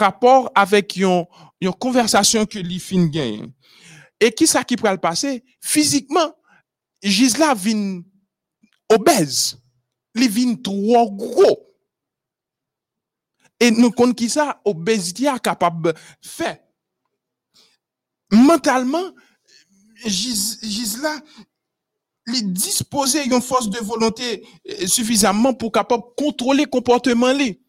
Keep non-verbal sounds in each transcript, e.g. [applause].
rapport avec une, conversation que li fin gagne. Et qui ça qui pourrait le passer? Physiquement, Gisela vin obèse. Li vin trop gros. Et nous connaissons qui ça, obésité a capable de faire. Mentalement, Gis- Gisela, li disposer une force de volonté euh, suffisamment pour capable contrôler comportement li.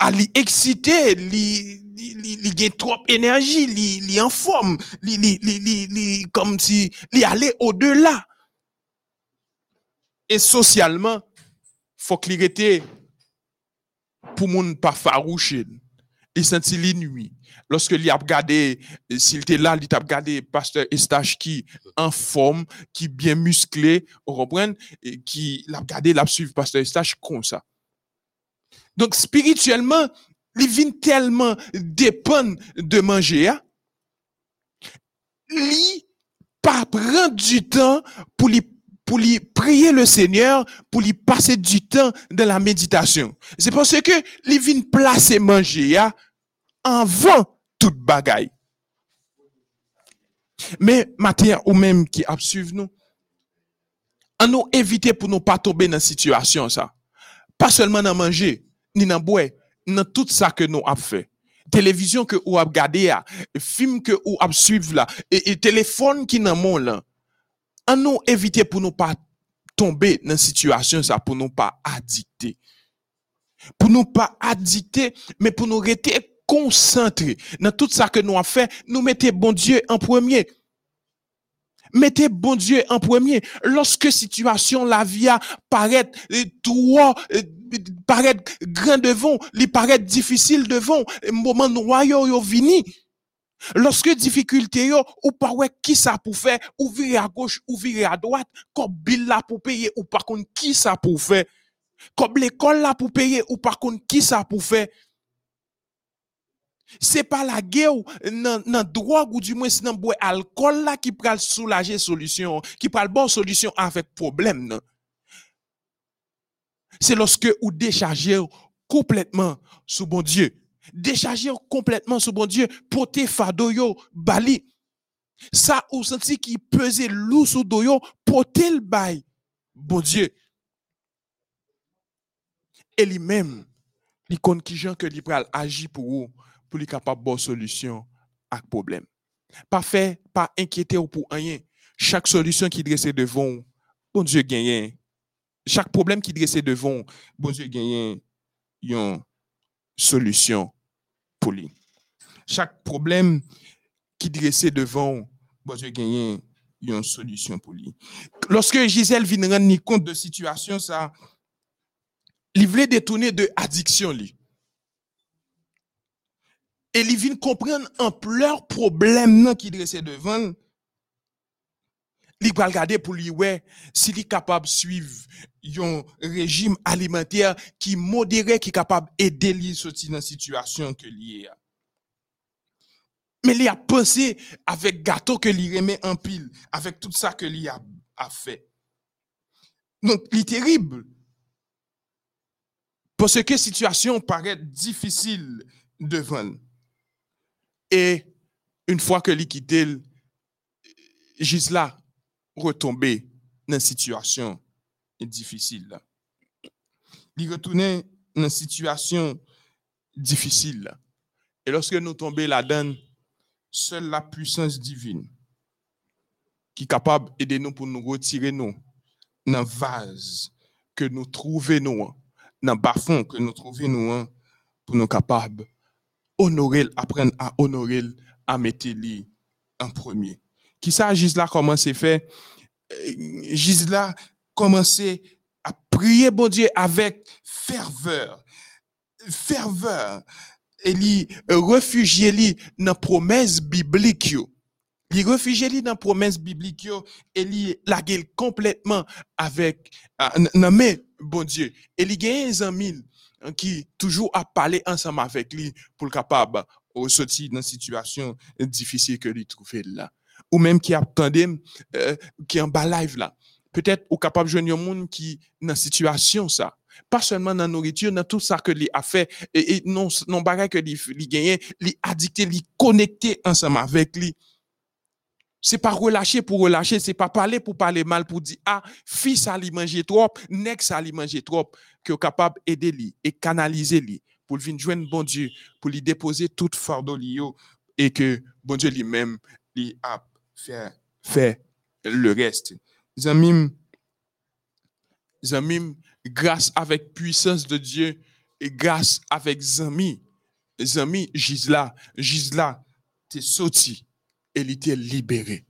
À li excité, li li li, gen trop énergie, li li en forme, comme si li allait au-delà. Et socialement, faut qu'il pour moun pas farouche. Il senti li nuit. Lorsque li a regardé, euh, s'il était là, il t'a regardé pasteur Estache qui en forme, qui bien musclé, vous comprenez, qui l'a regardé, l'a suivi pasteur Estache comme ça. Donc, spirituellement, il vient tellement dépendre de manger, hein. li pas prendre du temps pour lui pour lui prier le Seigneur, pour lui passer du temps dans la méditation. C'est parce que li vient placer manger hein, avant toute bagaille. Mais matière ou même qui a suivi nous, on nous éviter pour nous pas tomber dans situation ça. Pas seulement dans manger, ni tout ça que nous avons fait. Télévision que ou a regardé là, film que ou a suivre là, et, téléphone qui dans mon là. Nous éviter pour nous pas tomber dans situation ça, pour nous pas addicter. Pour nous pas addicter, mais pour nous rester concentrés dans tout ça que nous avons fait, nous mettez bon Dieu en premier. Mettez bon Dieu en premier. Lorsque situation la vie paraît euh, trop euh, paraît grand devant, li paraît difficile devant, moment noir yo vini. Lorsque difficulté yo ou pas ouais qui ça pour ou virer à gauche ou virer à droite, comme bill là pour payer ou par contre qui ça pour. Comme l'école là pour payer ou par contre qui ça pour. C'est pas la guerre nan, nan drogue ou du moins nan boire alcool qui pral soulager solution, qui pral bon solution avec problème. C'est lorsque ou décharger complètement sous bon Dieu. Décharger complètement sous bon Dieu, porter fado yo, bali. Ça ou senti qui pesait lourd sous do yo, porter le bail. Bon Dieu. Et lui-même, kon ki jan que li pral agi pour vous, pour li capable bonne solution à problème. Pas fait, pas inquiéter ou pour rien. Chaque solution qui dresse devant, vous, bon Dieu gagne. Chaque problème qui dresse vous, bon Dieu gagne une solution pour lui. Chaque problème qui dresse devant, vous, bon Dieu gagne une solution pour lui. Lorsque Gisèle vient rendre compte de situation ça, il voulait détourner de li. Et il vient comprendre ampleur problème qui dressait devant. Il va regarder pour lui ouais s'il est capable de suivre un régime alimentaire qui modéré qui est capable d'aider lui sortir dans situation que lié. Mais il a pensé avec gâteau que lui remet en pile, avec tout ça que lui a, fait. Donc, il est terrible. Parce que situation paraît difficile devant. Et une fois que lui quitté, Gisela retombé dans une situation difficile. Il retournait dans une situation difficile. Et lorsque nous tombons là-dedans, seule la puissance divine qui est capable d'aider nous pour nous retirer nous dans le vase que nous trouvons dans le bas-fond que nous trouvons nous, pour nous capables honorer, apprendre à honorer, à mettre lui en premier. Qui ça, Gisela, comment c'est fait? Euh, Gisela commençait à prier bon Dieu avec ferveur. Ferveur. Et lui réfugier lui dans promesse biblique yo. Li réfugier lui dans promesse biblique et li la complètement avec ah, nan men bon Dieu. Et li gagne un ami hein, qui toujours a parlé ensemble avec lui pour le capable au sortir dans situation difficile que lui trouver là. Ou même qui attendait euh, qui en bas live là. Peut-être ou capable de joindre un monde qui dans situation ça. Pas seulement dans la nourriture, dans tout ça que lui a fait, et, non, non bagay que lui, lui gagné, lui addicté, lui connecté ensemble avec lui. C'est pas relâcher pour relâcher, c'est pas parler pour parler mal, pour dire, ah, fils a lui manger trop, nex a lui manger trop, que capable d'aider lui et canaliser lui pour venir joindre bon Dieu, pour lui déposer toute fardeau et que bon Dieu lui-même lui a fait, fait le reste. Zamim, Zamim, grâce avec puissance de Dieu et grâce avec Zami, Zami, Gisla, Gisla, t'es sorti et il était libéré.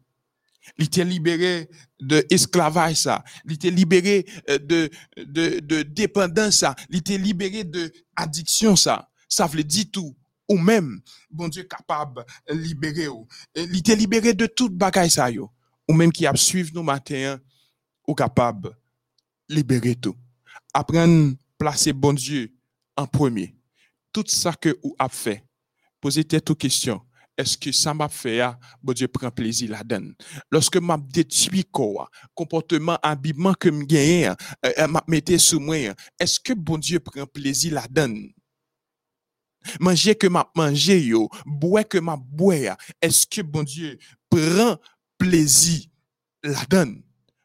Il était libéré de esclavage. Il était libéré euh, de, de, dépendance. Il était libéré de addiction, ça. Ça veut dire tout. Ou même, bon Dieu capable de libérer. Il était libéré de toute bagaille, ça. Ou même qui a suivi nous matin, ou capable libérer tout. Apprendre placer bon Dieu en premier. Tout ça que vous avez fait, posez aux questions est-ce que ça m'a fait, ah, bon Dieu prend plaisir là-dedans? Lorsque m'a détruit quoi, comportement, habillement que me gagne, euh, m'a metté sous moi, est-ce que bon Dieu prend plaisir là-dedans? Manger que m'a mangé yo, boire que m'a boire, est-ce que bon Dieu prend plaisir là-dedans?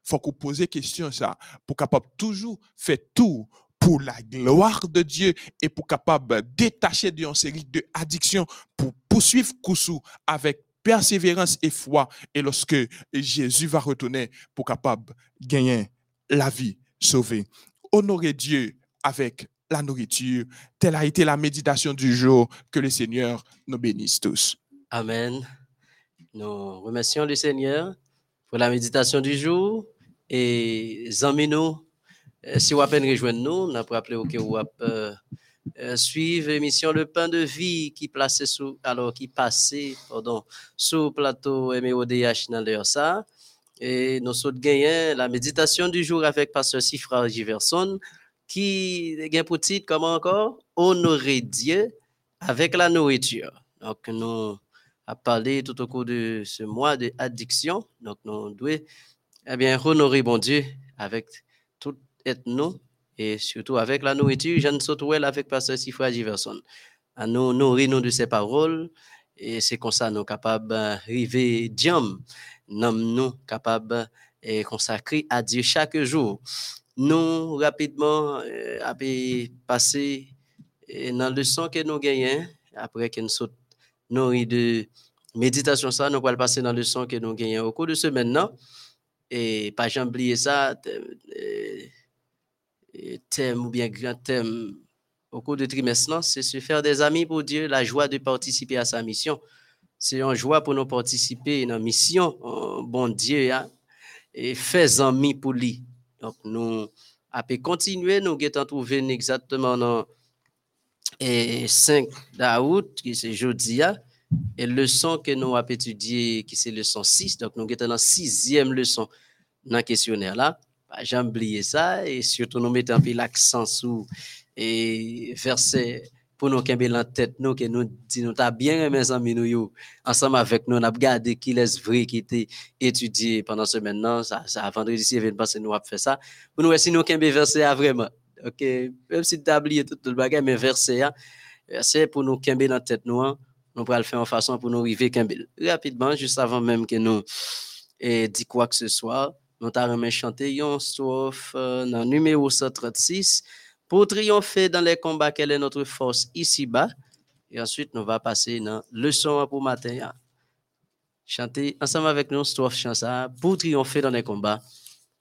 Faut qu'on pose question ça, pour capable toujours faire tout pour la gloire de Dieu et pour capable détacher d'une série de addictions pour poursuivre Koussou avec persévérance et foi. Et lorsque Jésus va retourner pour capable gagner la vie sauvée. Honorer Dieu avec la nourriture. Telle a été la méditation du jour. Que le Seigneur nous bénisse tous. Amen. Nous remercions le Seigneur pour la méditation du jour et euh, si vous à rejoindre nous, on a rappeler que vous euh, euh, suivre l'émission Le Pain de Vie qui placé sous, alors qui passait, pardon, sous plateau MEODH dans ça. Et nous sommes gagné la méditation du jour avec Pasteur Sifra Giverson qui gagne pour titre comment encore honorer Dieu avec la nourriture. Donc nous a parlé tout au cours de ce mois d'addiction. Donc nous devons eh bien honorer bon Dieu avec nous, et surtout avec la nourriture, je ne saute avec Pasteur Sifra Giverson. À nous nourrir de ses paroles, et c'est comme ça nous capables d'arriver diam, nous nous capables de consacrer à Dieu chaque jour. Nous, rapidement, euh, passer dans le leçon que nous gagnons, après que nous sommes nourris de méditation, ça, nous allons passer dans le leçon que nous gagnons au cours de ce maintenant. Et pas oublier ça, thème ou bien grand thème au cours du trimestre, c'est se faire des amis pour Dieu, la joie de participer à sa mission. C'est une joie pour nous participer à la mission, bon Dieu, hein, et fait amis pour lui. Donc, nous, après continuer, nous allons trouver exactement dans et 5 d'août, qui c'est jeudi, hein, et leçon que nous avons étudié, qui c'est leçon 6. Donc, nous allons dans la sixième leçon dans le questionnaire là j'ai oublié ça et surtout nous mettons l'accent sur et verset pour nous qui en tête nous que nous dit nous bien mes amis nous ensemble avec nous on a regardé qui est vrai qui était étudié pendant ce maintenant ça ça vendredi si vient passer nous a fait ça. Pour nous si nous qui verset vraiment. OK? Même si tu as oublié tout le bagage mais verset c'est pour nous qui en tête nous hein. nous pourrons le faire en façon pour nous arriver rapidement juste avant même que nous et dit quoi que ce soit nous avons chanté une strophe euh, dans numéro 136 pour triompher dans les combats, quelle est notre force ici-bas. Et ensuite, nous va passer dans leçon pour matin. Chanter ensemble avec nous, strophe chanson pour triompher dans les combats,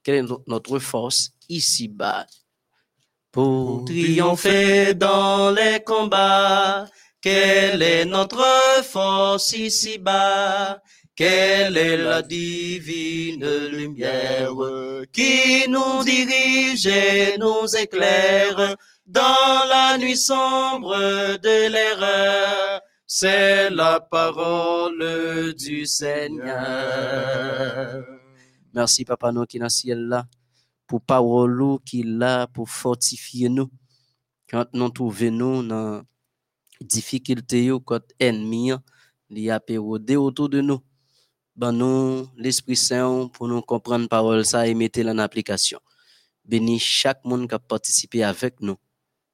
quelle est notre force ici-bas. Pour triompher dans les combats, quelle est notre force ici-bas? Quelle est la divine lumière qui nous dirige et nous éclaire dans la nuit sombre de l'erreur? C'est la parole du Seigneur. Merci, Papa, nous qui dans le ciel là, pour parole qui là, pour fortifier nous. Quand nous trouvons nous dans difficulté, quand ennemi, il a autour de nous ben nous l'Esprit Saint pour nous comprendre parole ça et mettre en application. bénis chaque monde qui a participé avec nous.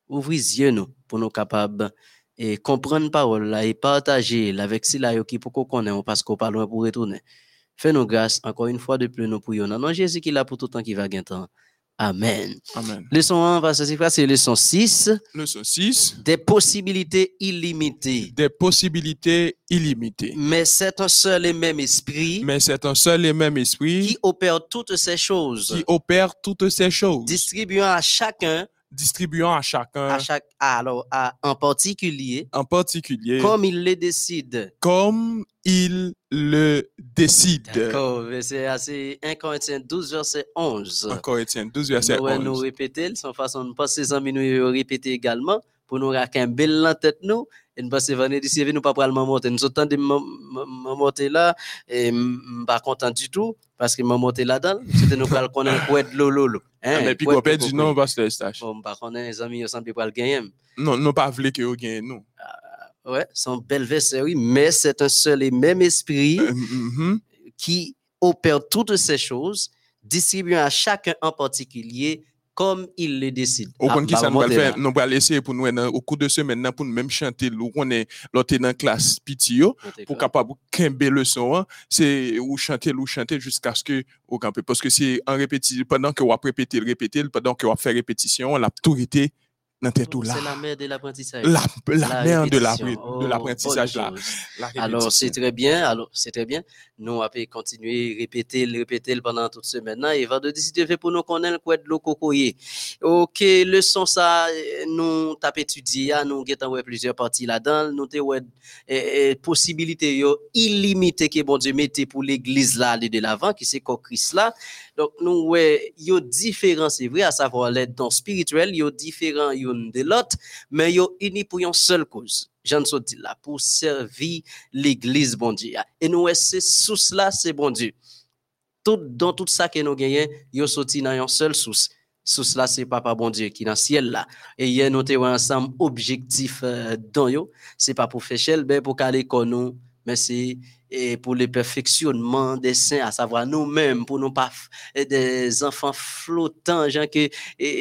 Ouvrez yeux nous pour nous capables et comprendre parole là et partager avec ceux qui pour qu'on connaisse parce qu'on parle pour retourner. Fais-nous grâce encore une fois de plus nous prions. Non Jésus qui est là pour tout temps qui va gagner. Amen. Amen. Leçon 1, parce que c'est leçon 6. Leçon 6. Des possibilités illimitées. Des possibilités illimitées. Mais c'est un seul et même esprit. Mais c'est un seul et même esprit. Qui opère toutes ces choses. Qui opère toutes ces choses. Distribuant à chacun distribuant à chacun. À chaque, alors, à, en particulier. En particulier. Comme il le décide. Comme il le décide. D'accord, c'est assez 1 Corinthiens 12, verset 11. 1 Corinthiens 12, verset 11. Nous nous répéter, sans façon de passer nous répéter également, pour nous bel en tête nous, et nous passer venir d'ici, nous pas le monter. Nous autant de monter là, et pas content du tout, parce que monter là-dedans, c'était nous pas connaître quoi de lolo. Hein, mais puis qu'on perd du nom, parce que stage. Bon, par contre, les amis, ils sont pas le gagner. Non, non, pas voulu que vous gagnez, nous. Ah, ouais, son bel verset, oui, mais c'est un seul et même esprit [coughs] mhm. qui opère toutes ces choses, distribuant à chacun en particulier comme il le décide. Au compte qui ça nous va faire, nous va laisser pour nous, dans- au cours de semaine, pour nous même chanter, nous, on est, l'autre dans classe pitio, pour capable kembe le son, hein, c'est ou chanter, ou chanter jusqu'à ce que, au campé. Parce que c'est en répétition, pendant que vous répéter, répéter, pendant que vous fait répétition, la tout été dans tête tout là. C'est la mère de l'apprentissage. La, la mère de la- répétition. de Oh, l'apprentissage là. Alors, c'est très bien. Alors, c'est très bien. Nous, peut continuer, répéter, répéter pendant toute semaine. là. Et vendredi, si tu veux, pour nous connaître quoi de l'eau cocoyer. OK, leçon ça, nous, t'as étudié, ah, nous, avons ouais plusieurs parties là-dedans. Nous, ouais, eh, eh, possibilités yo, illimitées que bon Dieu mettait pour l'église là, aller de l'avant, qui c'est Christ là. Donc, nous, ouais, yo différents, c'est vrai, à savoir les dons spirituels, yo différents, de l'autre, mais yo unis pour une seule cause. Jean dit là, pour servir l'église, bon Dieu. Et nous, c'est source là, c'est bon Dieu. Tout, dans tout ça que nous gagnons, yo sorti dans une seule source. Source là, c'est Papa bon Dieu qui est dans le ciel là. Et hier, nous avons ensemble objectif euh, dans yo. C'est pas pour faire mais pour comme nous, mais c'est et pour le perfectionnement des saints, à savoir nous-mêmes, pour nous pas des enfants flottants, gens que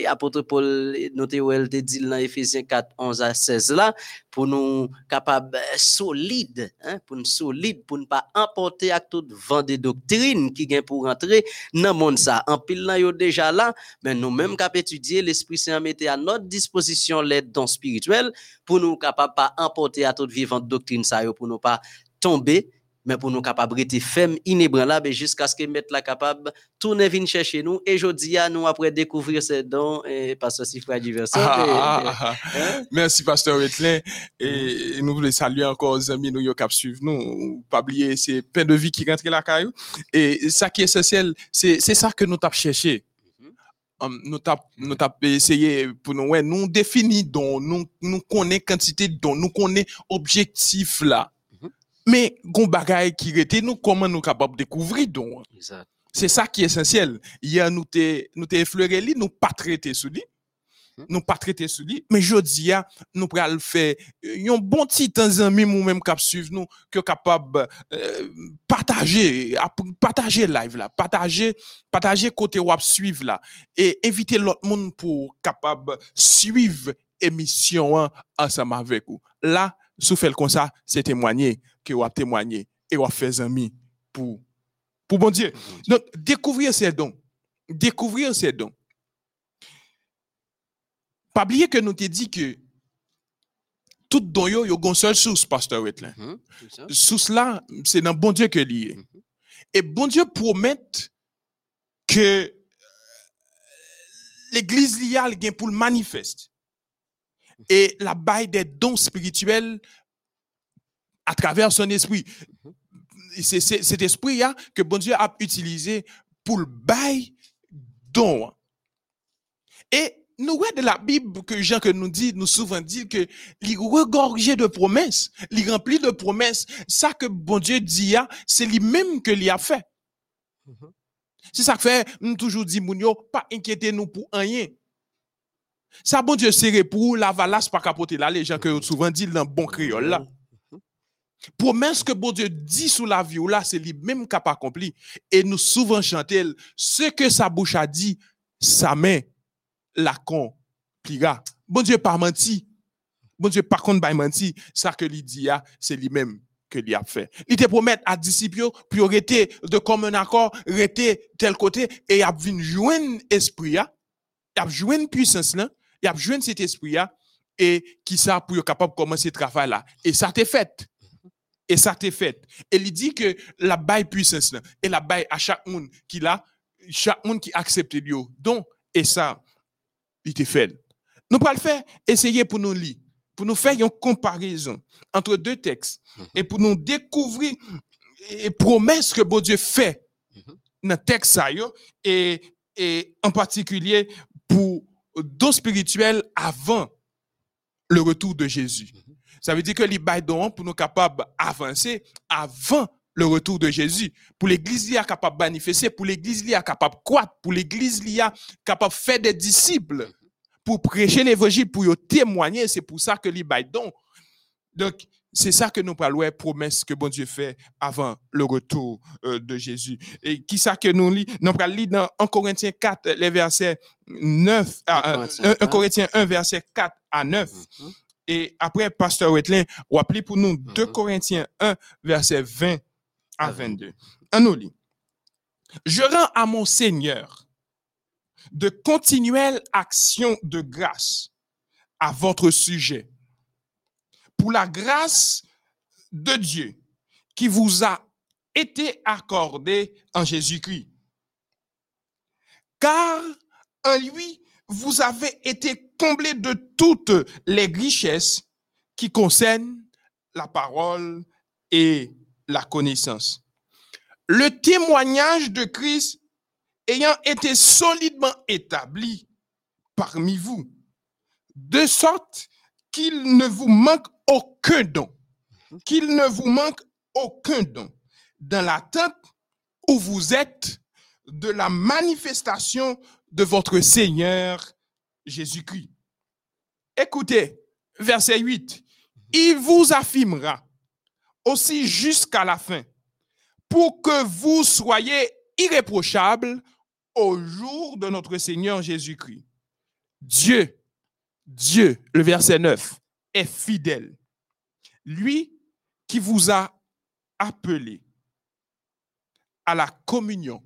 apôtre Paul noté où elle te dit dans Éphésiens 4, 11 à 16 là, pour nous capables euh, solides, hein, pour nous solides, pour ne pas emporter à tout vent de doctrine qui vient pour rentrer dans le monde ça. En pile là, déjà là, mais nous-mêmes cap étudier, l'Esprit Saint mettait à notre disposition l'aide dons spirituels pour nous capables pas emporter à toute vivante doctrine ça pour nous pas tomber mais pour nous capables de rester fermes, inébranlables, et jusqu'à ce que mettre la capable, tourner venir chercher nous, et je dis à nous, après découvrir ces dons, et pasteur Sifra Diversion, Ah, ah, ah, ah. hein? Merci, Pasteur Wetlin. Et nous voulons saluer encore les amis nous qui suivent nous. Pas oublier, c'est plein de vie qui rentre la caillou. Et ça qui est essentiel, c'est c'est ça que nous t'avons cherché. Mhm. Um, nous t'avons essayé pour nous, ouais, nous définir dont nous, nous connaissons quantité de dons, nous connaissons objectif là. Mais, gon bagay qui était nous, comment nous capables de découvrir? Exact. C'est ça qui est essentiel. Hier, nous t'ai, nous t'ai effleuré li, nous pas traité sous lui. Mhm. Nous pas traité sous lui. Mais jodi a, nous pral faire, un bon petit temps ami ou même cap suivre nous, que capable, euh, partager, partager live là, partager, partager côté wap suivre là, et inviter l'autre monde pour capable suivre émission hein, ensemble avec vous. Là, sous fait comme ça, c'est témoigner, que wap témoigner, et wap faire amis pour, pour bon Dieu. Donc, découvrir ces dons. Découvrir ces dons. Pas oublier que nous t'ai dit que tout don yo, yo gon seule source, pasteur Wetlin. C'est ça. Source là, c'est dans bon Dieu que lié. Mhm. Et bon Dieu promet que euh, l'église liale gain pour le manifeste. Et la baille des dons spirituels à travers son esprit. C'est cet esprit là que bon Dieu a utilisé pour le bail don. Et nous voyons de la Bible que Jean que nous dit, nous souvent dit que il regorgé de promesses, il rempli de promesses. Ça que bon Dieu dit, ah, c'est lui-même que lui a fait. Mhm. C'est ça que fait, nous toujours dit, moun yo, pas inquiétez nous pour rien. Ça, bon Dieu, c'est pour la valasse pas capoter là, les gens que souvent dit dans bon créole là. Promesse que bon Dieu dit sous la vie là, c'est lui-même qui a accompli. Et nous souvent chanter ce que sa bouche a dit, sa main l'accomplira. Bon Dieu pas menti. Bon Dieu par contre pas menti. Ça que il dit, ah, c'est lui-même que lui a fait. Il te promet à disciples arrêter de commun accord, arrêter tel côté et il a joindre esprit il a joindre puissance là, il a joindre cet esprit là et qui ça pour capable de commencer ce travail là et ça t'est fait. Et ça t'est fait. Et il dit que la baille puissance là et la baille à chaque monde qui l'a chaque monde qui accepte Dieu. Donc et ça il t'est fait. Nous pas le faire, essayer pour nous lire pour nous faire une comparaison entre deux textes mhm. et pour nous découvrir les promesses que bon Dieu fait mhm. dans le texte et, et en particulier pour dos spirituel avant le retour de Jésus. Ça veut dire que les bails pour nous capables d'avancer avant le retour de Jésus. Pour l'église, il est capable de manifester, pour l'église, il est capable de croître, pour l'église, il est capable de faire des disciples pour prêcher l'évangile, pour témoigner. C'est pour ça que les donc. Donc, c'est ça que nous parlons, promesse que bon Dieu fait avant le retour euh, de Jésus. Et qui ça que nous lit? Nous parlons dans 1 Corinthiens 4, les versets 9, 1, Corinthiens 1, verset 4 à 9. Mm-hmm. Et après, Pasteur Wetlin, rappelez pour nous 2 mm-hmm. Corinthiens 1, verset 20 à 22. Un nous lit. Je rends à mon Seigneur de continuelles actions de grâce à votre sujet. Pour la grâce de Dieu qui vous a été accordée en Jésus-Christ. Car en lui, vous avez été comblés de toutes les richesses qui concernent la parole et la connaissance. Le témoignage de Christ ayant été solidement établi parmi vous, de sorte qu'il ne vous manque aucun don, qu'il ne vous manque aucun don dans l'attente où vous êtes de la manifestation de votre Seigneur Jésus-Christ. Écoutez, verset 8, il vous affirmera aussi jusqu'à la fin pour que vous soyez irréprochables au jour de notre Seigneur Jésus-Christ. Dieu, Dieu, le verset 9, est fidèle. Lui qui vous a appelé à la communion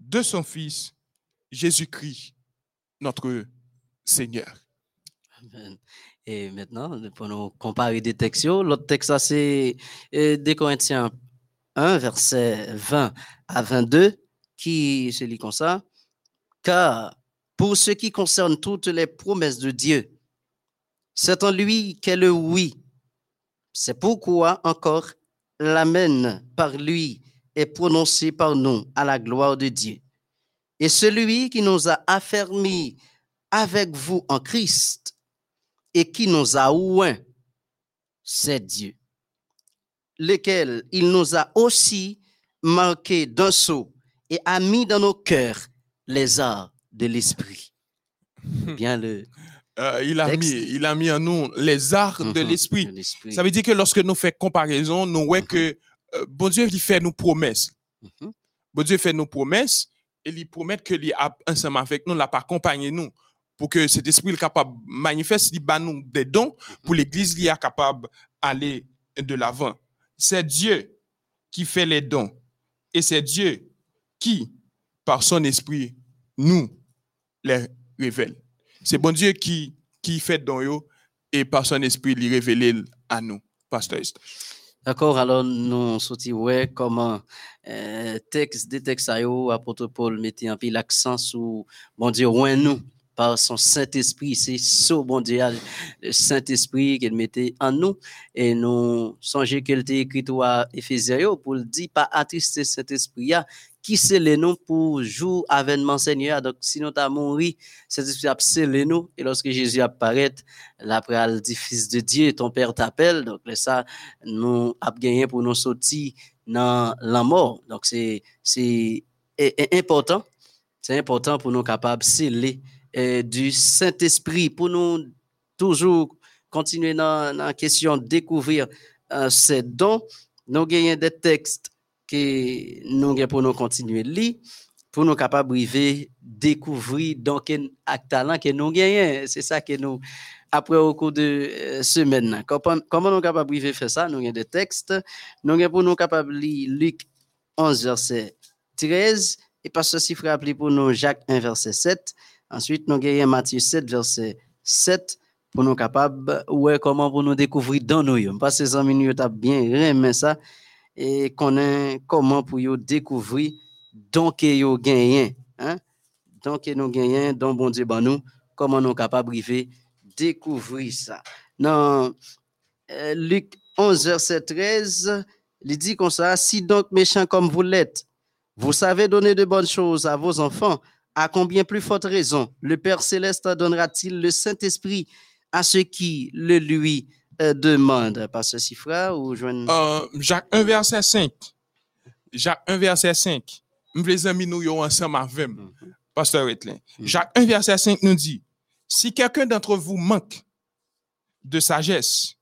de son Fils, Jésus-Christ, notre Seigneur. Et maintenant, pour nous comparer des textes, l'autre texte, c'est 2 euh, Corinthiens 1, verset 20 à 22 qui se lit comme ça. Car pour ce qui concerne toutes les promesses de Dieu, c'est en lui qu'est le oui. C'est pourquoi encore l'amen par lui est prononcé par nous à la gloire de Dieu. Et celui qui nous a affermis avec vous en Christ et qui nous a ouin, c'est Dieu, lequel il nous a aussi marqué d'un sceau et a mis dans nos cœurs les arts de l'esprit. [laughs] Bien le. Euh, il, a mis, il a mis en nous les arts de mhm, l'esprit. Ça veut dire que lorsque nous faisons comparaison, nous voyons mhm. que euh, bon Dieu il fait nos promesses. Mhm. Bon Dieu fait nos promesses et il promet que lui ensemble avec nous, l'a pas accompagné nous pour que cet esprit est capable de manifester nous des dons pour l'église qui est capable d'aller de l'avant. C'est Dieu qui fait les dons et c'est Dieu qui, par son esprit, nous les révèle. C'est bon Dieu qui, qui fait eux et par son esprit, les révèle à nous, pasteur D'accord, alors nous sortis ouais comment euh, texte des textes à apôtre Paul mettait un peu l'accent sur bon Dieu nous par son Saint-Esprit. C'est ce bon Dieu, le Saint-Esprit qu'il mettait en nous. Et nous songeons qu'il était écrit à Éphésiens pour dire, pas attrister cet esprit qui scelle nous pour jour avènement Seigneur. Donc, si nous avons mouru, esprit a scellé nous. Et lorsque Jésus apparaît, l'après, dit, Fils de Dieu, ton Père t'appelle. Donc, ça, nous avons gagné pour nous sortir dans la mort. Donc, c'est, c'est important. C'est important pour nous capables de sceller du Saint-Esprit pour nous toujours continuer dans la question découvrir euh, ces dons. Nous avons des textes que nous pour nous continuer lire. pour nous capables de découvrir donc un talent que nous gagnons. C'est ça que nous, après au cours de euh, semaine, comment, comment nous capables de faire ça? Nous avons des textes. Nous avons pour nous capables lire Luc 11, verset 13. Et pas ceci appelé pour nous Jacques 1, verset 7. Ensuite, nous avons Matthieu 7, verset 7 pour nous capables, ouais, comment pour nous découvrir dans nous. Parce que ces amis, nous bien aimé ça et comment pour nous découvrir donc yo gagné hein? Donc nous gagnons donc bon Dieu ben nous comment nous capables de découvrir ça. Dans euh, Luc 11 verset 13 il dit comme ça si donc méchant comme vous l'êtes vous savez donner de bonnes choses à vos enfants à combien plus forte raison le Père céleste donnera-t-il le Saint-Esprit à ceux qui le lui euh, demandent par ce frère ou euh, Jacques 1 verset 5 Jacques 1 verset 5 les amis nous ensemble avec mhm. pasteur Etlin. Mhm. Jacques 1 verset 5 nous dit si quelqu'un d'entre vous manque de sagesse,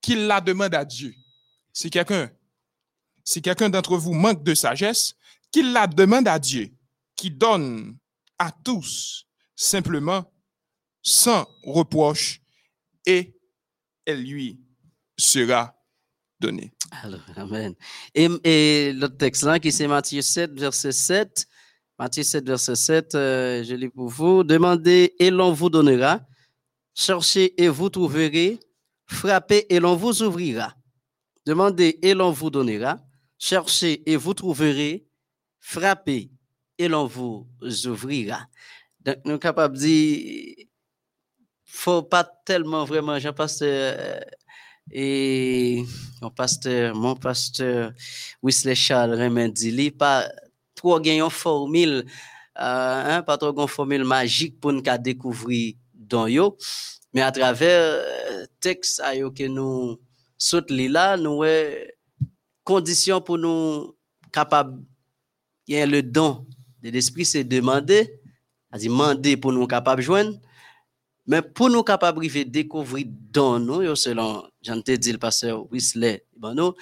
qu'il la demande à Dieu. Si quelqu'un si quelqu'un d'entre vous manque de sagesse, qu'il la demande à Dieu, qui donne à tous simplement sans reproche et elle lui sera donné. Alors, Amen. Et, l'autre texte là, qui c'est Matthieu 7, verset 7. Matthieu 7, verset 7, euh, je lis pour vous. Demandez et l'on vous donnera. Cherchez et vous trouverez. Frappez et l'on vous ouvrira. Demandez et l'on vous donnera. Cherchez et vous trouverez. Frappez et l'on vous ouvrira. Donc, nous sommes capables de dire, faut pas tellement vraiment, je pense, euh, et mon pasteur, mon pasteur Wesley Charles Remendi, pas trop une formule, euh, hein, pas trop une formule magique pour nous découvrir dans yo, mais à travers euh, texte que nous saute là, nous conditions pour nous capables, il y a le don de l'esprit, c'est demander, c'est demander pour nous capables de joindre, mais pour nous capables de découvrir dans nous, selon Jean te dit le pasteur Whistler, ben nous,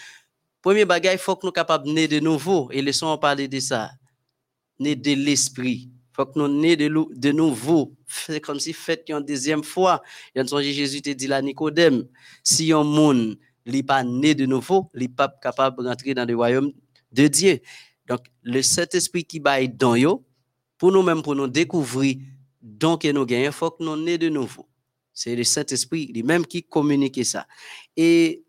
premier bagage, il faut que nous capables de de nouveau. Et laissons parler de ça. Né de l'esprit. Il faut que nous né de, de nouveau. C'est comme si fait une deuxième fois. Il y Jésus te dit à Nicodème, si un monde n'est pas né de nouveau, il n'est pas capable de rentrer dans le royaume de Dieu. Donc, le Saint-Esprit qui va dans yo, pour nous-mêmes, pour nous découvrir donc, nous gagnons, il faut que nous nés de nouveau. C'est le Saint-Esprit lui-même qui communique ça. Et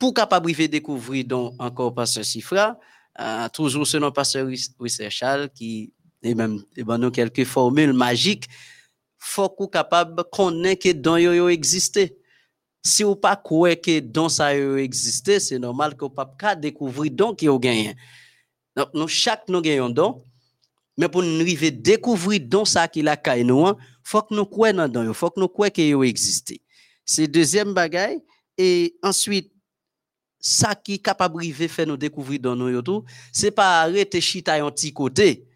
pour capable de découvrir donc encore Pasteur Sifra, euh, toujours selon Pasteur Wisser Charles, qui et même et ben, nous quelques formules magiques, faut qu'on capable connaître que dans yo existé. Si ou pas croire que dans ça existé, c'est normal que pas découvrir donc yo gagne. Donc nous chaque nous gagnons donc mais pour nous arriver découvrir dans ça qui la caille nous, faut que nous croyons dans faut que nous croyons qu'il existe. C'est deuxième bagaille et ensuite ça qui est capable de faire nous découvrir dans nous tout, c'est pas arrêter chita un petit côté,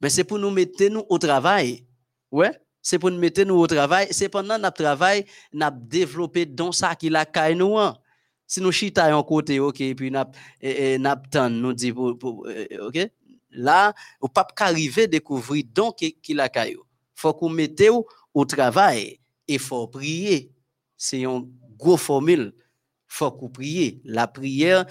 mais c'est pour nous mettre nous au travail. Ouais, c'est pour nous mettre nous au travail, c'est pendant notre travail, n'a développé dans ça qui la caille nous. Si nous chita un côté, OK, puis n'a n'a nous dit OK, là, ou pas arriver à découvrir donc qu'il a caillou. Faut qu'on mette au travail et faut prier. C'est une grosse formule. Faut qu'on prie. La prière,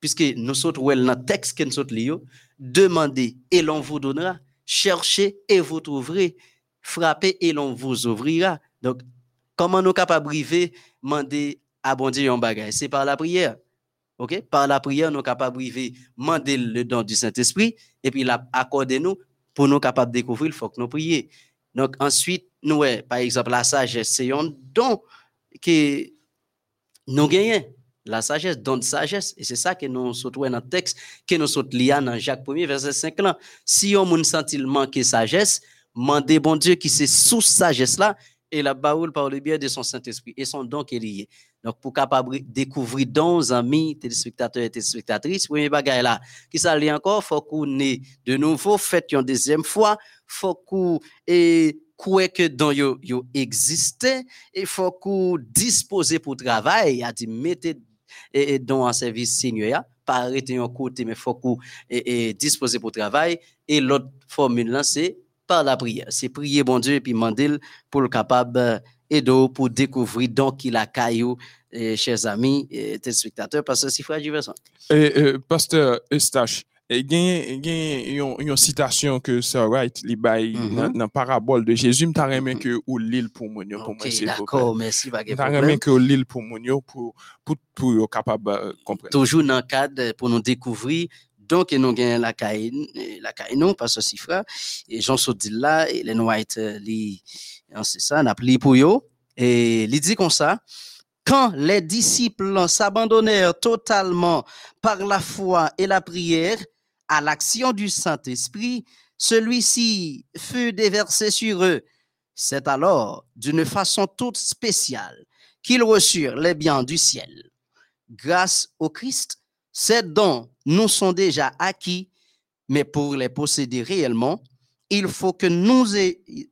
puisque nous sommes dans le texte que nous sommes demandez et l'on vous donnera. Cherchez et vous trouverez. Frappez et l'on vous ouvrira. Donc, comment nous capables de demander à bon Dieu un bagage? C'est par la prière. OK? Par la prière, nous sommes capables de demander le don du Saint-Esprit et puis accorder nous pour nous capables de découvrir, il faut que nous prions. Donc ensuite, nous, par exemple, la sagesse, c'est un don que nous gagnons. La sagesse, don de sagesse. Et c'est ça que nous sommes dans le texte, que nous sommes liés dans Jacques 1 verset 5 là. Si on sent manque de sagesse, demandez bon Dieu qui c'est sous sagesse là, et la baoule par le biais de son Saint-Esprit et son don qui est lié. Donc, pour capable découvrir dans amis, téléspectateurs et téléspectatrices, premier bagage là, qui ça encore, faut qu'on ait de nouveau fait une deuxième fois, faut qu'on et croire que dans yo, yo existe, il faut qu'on dispose pour travail, a dit mettez et, dans un service seigneur pas arrêter un côté, mais faut qu'on disposé pour travail. Et l'autre formule là, c'est par la prière. C'est prier bon Dieu et puis demander pour le capable et pour découvrir donc il a caillou, chers amis et téléspectateurs, parce que c'est frère Giverson. Pasteur Eustache, il y a une citation que Sir Wright li dans la parabole de Jésus, m'ta remen que ou l'île pour moun yo, pour moi c'est d'accord, merci pas M'ta remen que ou l'île pour moun yo pour pour pour capable euh, comprendre. Toujours dans le cadre pour nous découvrir donc nous gagnons la caille la caille non que c'est frère et Jean là et les White euh, li c'est ça n'a pris pour et il dit comme ça quand les disciples s'abandonnèrent totalement par la foi et la prière à l'action du Saint-Esprit, celui-ci fut déversé sur eux. C'est alors, d'une façon toute spéciale, qu'ils reçurent les biens du ciel. Grâce au Christ, ces dons nous sont déjà acquis, mais pour les posséder réellement, il faut que nous,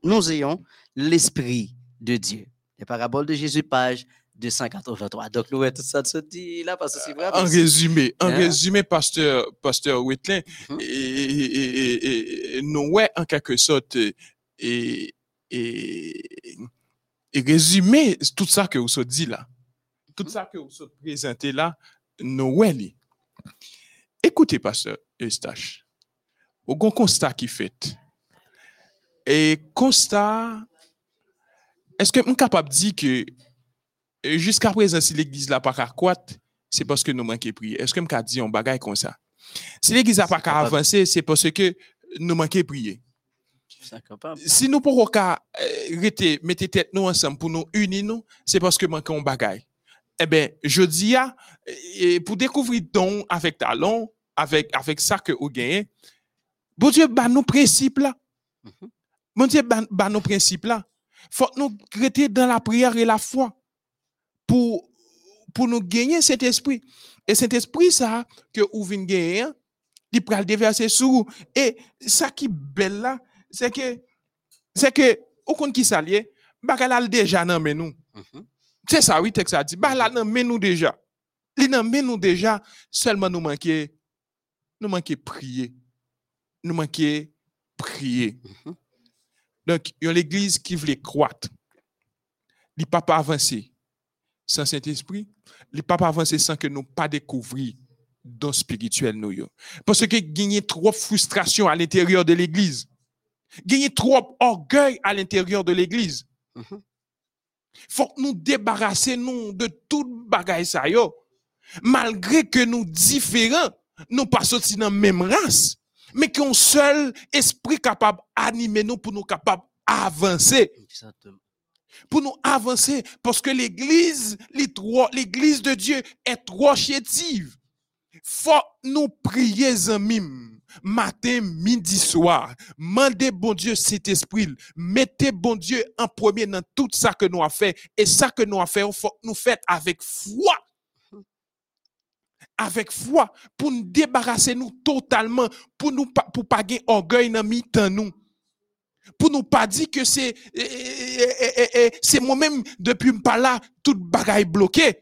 nous ayons l'Esprit de Dieu. Les paraboles de Jésus, page 283. Donc, nous, tout ça se dit là, parce que c'est vrai. En résumé, en hein? résumé, pasteur, pasteur Whitley, mm-hmm. et, nous, ouais, en quelque sorte, et, résumé tout ça que vous avez dit là, tout ça que vous avez présenté là, nous, ouais, écoutez, pasteur Eustache, au grand constat qui fait, et constat, est-ce que suis capable de dire que jusqu'à présent, si l'église n'a pas quoi, c'est parce que nous manquons de prier. Est-ce que je dit un bagage comme ça? Si l'église n'a pas qu'à avancer, c'est parce que nous manquons de prier. Si nous pouvons pas euh, mettre tête nous ensemble pour nous unir, nous, c'est parce que nous manquons de bagage. Eh bien, je dis, pour découvrir don avec talent, avec, avec ça que vous gagnez, bon Dieu, bah, nos principes là. Mhm. Bon Dieu, bah, nos principes là. Faut nous rester dans la prière et la foi pour, pour nous gagner cet esprit. Et cet esprit, ça, que vous venez gagner, il peut le déverser sur vous. Et ça qui est belle là, c'est que, c'est que, au compte qui s'allie, bakalal déjà nan men nous. Mhm. C'est ça, oui, texte a dit. Bakalal nan men nous déjà. Il nan men nous déjà, seulement nous manquons, nous manquons prier. Nous manquons prier. Mhm. Donc, il y a l'église qui veut croître. Il ne pas avancer sans Saint-Esprit, les papas avancer sans que nous pas découvrir dans spirituel nous. Parce que gagner trop frustration à l'intérieur de l'église. Gagner trop orgueil à l'intérieur de l'église. Il mm-hmm. Faut que nous débarrasser nous de toute bagaille ça yo. Malgré que nous différents, nous pas sortis dans la même race, mais qu'un seul esprit capable d'animer nous pour nous capables d'avancer pour nous avancer parce que l'église, l'église de Dieu est trop chétive. Faut nous prier mime matin, midi, soir. Mandez bon Dieu cet esprit. Mettez bon Dieu en premier dans tout ça que nous avons fait. Et ça que nous avons fait, nous faire avec foi. Avec foi. Pour nous débarrasser nous totalement. Pour nous, pour pas gagner orgueil dans nous pour nous pas dire que c'est c'est moi-même depuis pas là toute bagaille bloquée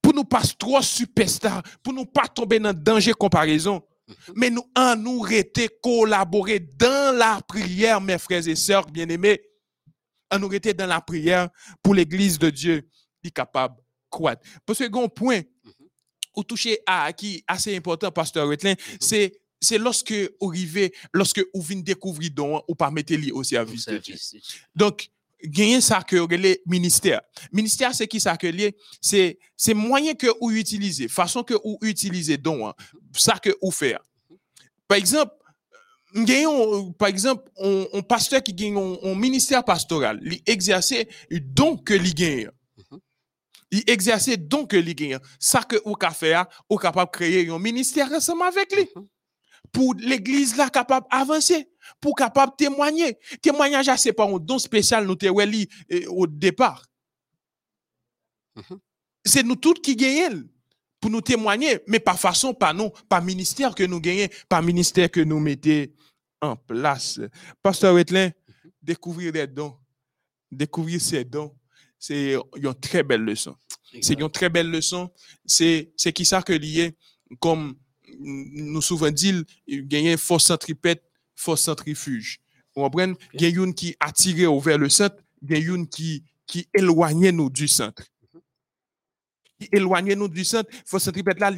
pour nous pas trop superstar pour nous pas tomber dans danger comparaison. Mais nous en nous rester collaborer dans la prière mes frères et sœurs bien-aimés en nous rester dans la prière pour l'église de Dieu est capable quoi parce que un point mhm. ou toucher à qui assez important pasteur Wetlin mhm. c'est c'est lorsque vous arrivez, lorsque vous venez découvrir don, ou pas mettre li au service de Dieu. Donc, gagner ça que le ministère. Ministère, c'est qui ça que C'est, c'est moyen que vous utilisez, façon que vous utilisez don, hein. ça que vous faites. Par exemple, par exemple, un, pasteur qui gagne un, ministère pastoral, il exerce don que il gagne. Il exerce don que il gagne. Ça que vous faire, vous capable créer un ministère ensemble avec lui pour l'église là capable d'avancer, pour capable témoigner. Témoignage, c'est pas un don spécial nous euh, au départ. Mhm. C'est nous tous qui gagnons pour nous témoigner, mais par façon, pas nous, par ministère que nous gagnons, par ministère que nous mettons en place. Pasteur Wetlin, mhm. découvrir les dons, découvrir ces dons, c'est une très belle leçon. C'est une très belle leçon. C'est c'est qui ça que lié comme nous souvent dit, il y a une force centrifuge. Vous comprenez? Il y a une qui attirait vers le centre, il y a une qui éloignait nous du centre. Il éloignait nous du centre. Il faut que cette tripète-là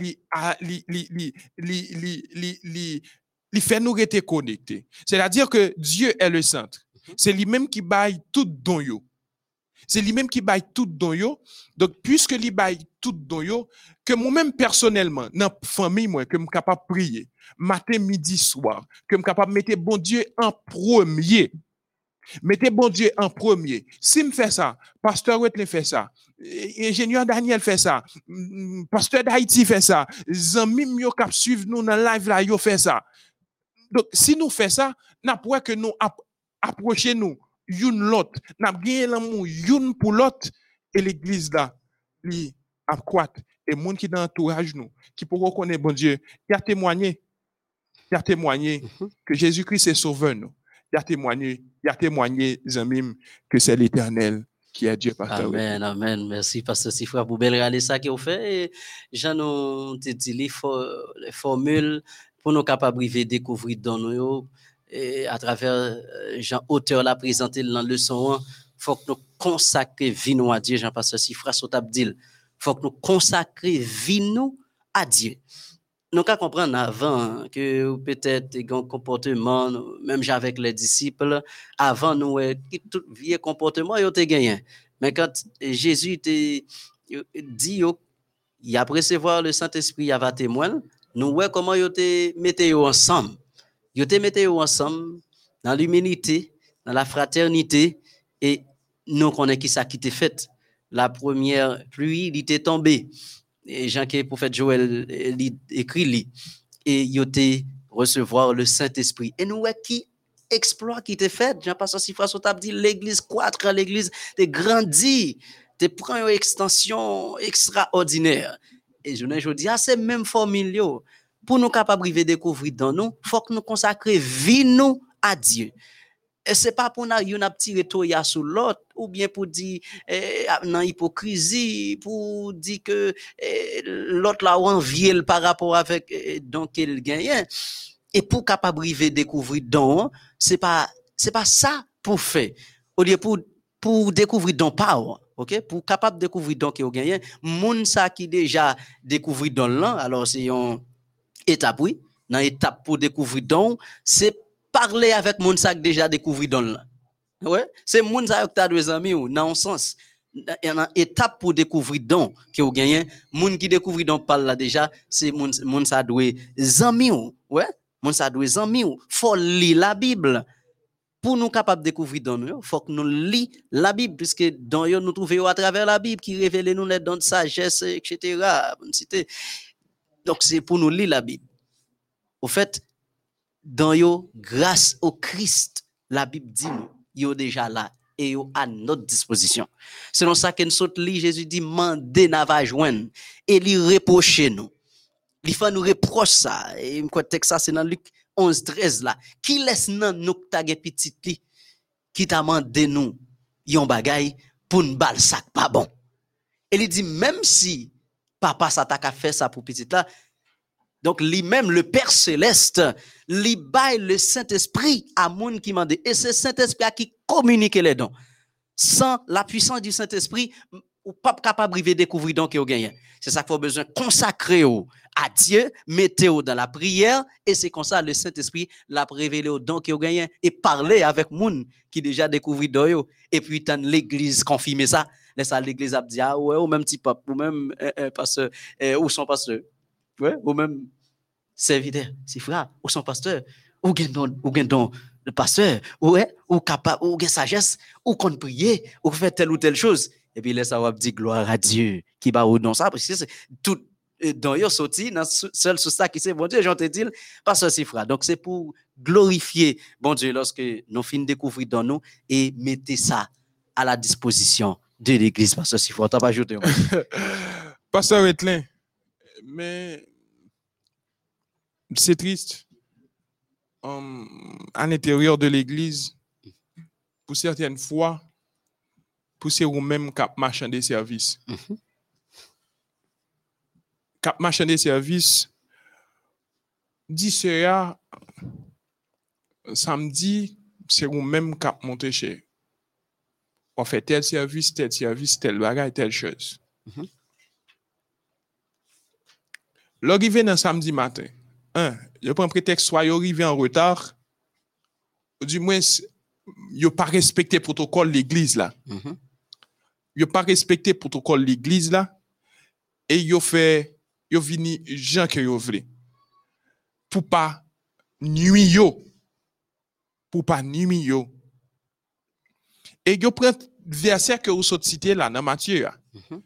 nous rette connectés. C'est-à-dire que Dieu est le centre. Mhm. C'est lui-même qui baille tout don. C'est lui-même qui baille tout don yo. Donc, puisque lui baille tout don yo, que moi-même personnellement, dans la famille, moi, que je suis capable de prier, matin, midi, soir, que je suis capable de mettre bon Dieu en premier. Mettez bon Dieu en premier. Si me fait ça, pasteur Wetley fait ça, ingénieur Daniel fait ça, pasteur d'Haïti fait ça, zami yo kap suivre nous dans live là, yo fait ça. Donc, si nous faisons ça, n'a pas que nous approcher nous, une l'autre, n'a gagné l'amour, une pour l'autre, et l'église là, li accroître. Et monde qui dans l'entourage nous, qui pour reconnaître bon Dieu, il a témoigné, il a témoigné que Jésus-Christ est sauveur nous. Il a témoigné, il a témoigné, Zamim, que c'est l'éternel qui est Dieu, pasteur. Amen, amen. Merci, pasteur Sifra, pour belle réaliser ça qu'il fait. Et Jean nous dit les formules pour nous capables de découvrir dans nous à travers euh, Jean auteur l'a présenté dans le leçon faut que nous consacrer vie à Dieu Jean pasteur Sifra Sotabdil faut que nous consacrer vie à Dieu. Nous qu'à comprendre avant que peut-être un comportement même avec les disciples avant nous tout vieux comportement il était gagné mais quand Jésus dit il a recevoir le Saint-Esprit il va témoin nous voyons comment ils te mettez ensemble. Ils te mettez ensemble dans l'humilité, dans la fraternité, et nous connaissons qui ça qui t'est fait. La première pluie, il était tombé. Et Jean qui prophète Joël écrit. Et il recevoir le Saint-Esprit. Et nous qui exploit qui t'est fait? Jean Pasteur Sifra table dit l'église croître, l'église te grandit, te prend une extension extraordinaire. Et je ne dis, ah, c'est même formule, pour nous capables de découvrir dans nous, il faut que nous consacrions vie nous à Dieu. Et c'est pas pour nous une petite retoya sur l'autre, ou bien pour dire, eh, non, hypocrisie, pour dire que eh, l'autre l'a envié par rapport avec eh, donc qu'il gagne. Et pour capable de découvrir dans, c'est pas, c'est pas ça pour faire. Au lieu pour, pour découvrir dans power. OK? Pour capable découvrir donc au gagné moun ça qui déjà découvrir dans l'an alors c'est une étape oui dans étape pour découvrir. Donc c'est parler avec moun qui déjà découvrir dans l'an ouais c'est moun ça qui t'a deux amis ou dans un sens. Il y a une étape pour découvrir donc que au gagné moun qui découvrir donc parle là déjà c'est moun moun ça doit amis ouais moun doit amis faut lire la bible. Pour nous capables de découvrir nous, il faut que nous lisons la Bible, puisque dans nous, nous trouvons à travers la Bible qui révèle nous les dons de sagesse, etc. Donc, c'est pour nous lire la Bible. Au fait, dans yo, grâce au Christ, la Bible dit nous, yo déjà là et yo à notre disposition. Selon ça que nous lit, Jésus dit, mandez n'a va joindre et lui reprocher nous. Il faut nous reprocher ça. Et me que ça, c'est dans Luc 11, 13 là, qui laisse nan nous tagé petit li, qui t'a demandé nous, yon bagay, pour nous bal sac pas bon. Et il dit, même si papa ça t'a fait ça pour petit là, donc lui-même, le Père céleste, lui baille le Saint-Esprit à moun qui m'a Et c'est Saint-Esprit qui communique les dons. Sans la puissance du Saint-Esprit, ou pas capable de découvrir donc au gagne. C'est ça qu'il faut besoin consacrer à Dieu, mettez-vous dans la prière et c'est comme ça le Saint-Esprit l'a révélé au don qui gagne et parler avec moun qui déjà découvert d'eux et puis l'église confirmer ça. L'église a dit ah ouais ou même petit pape ou même euh, euh, pasteur euh, ou son pasteur. Ouais, ou même serviteur, si frère ou son pasteur ou gagne ou gagne le pasteur? Ouais ou capable ou gagne sagesse? Ou qu'on prier ou faire telle ou telle chose? Et puis laisse avoir dit gloire à Dieu qui va au nom. Ça parce que tout dans yo sorti dans seul sur ça qui c'est bon Dieu j'en te dis pas c'est frère donc c'est pour glorifier bon Dieu lorsque nous finissons découvrir dans nous et mettez ça à la disposition de l'église pasteur Sifra t'as pas ajouté [laughs] pasteur Wetlin mais c'est triste um, à l'intérieur de l'église pour certaines fois pour c'est vous-même qui marchand des services. Mhm. Cap marchand des services, dit cela, samedi, c'est vous-même qui monté chez. On fait tel service, tel service, tel bagage, telle chose. Mhm. L'arrivée dans samedi matin, un, je prends prétexte soit arrivé en retard, ou du moins, yo pas respecté protocole l'église là. Mhm. Yo pas respecté protocole l'église là, et yo fait, yo vini gens que yo vle. Pour pas nuire. Pour pas nuire. Et yo prend verset que vous sortez cité là dans Matthieu. là. Mhm.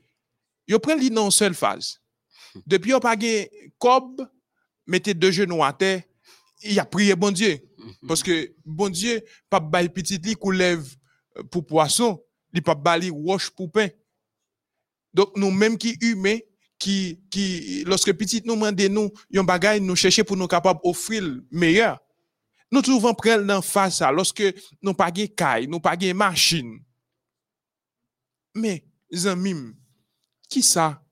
Yo prend li une seule phase. Depuis yo pas gen cob, mettez deux genoux à terre, il a prié bon Dieu. Parce que bon Dieu, pas bal petit li kou lève euh, pour poisson, li pas bali roche pour pain. Donc nous même qui humains qui qui lorsque petit nous demande nous bagay nous chercher pour nous capable offrir le meilleur. Nous souvent prendre dans face ça lorsque nous pas gen caille, nous pas gen machine. Mais zanmim, qui ça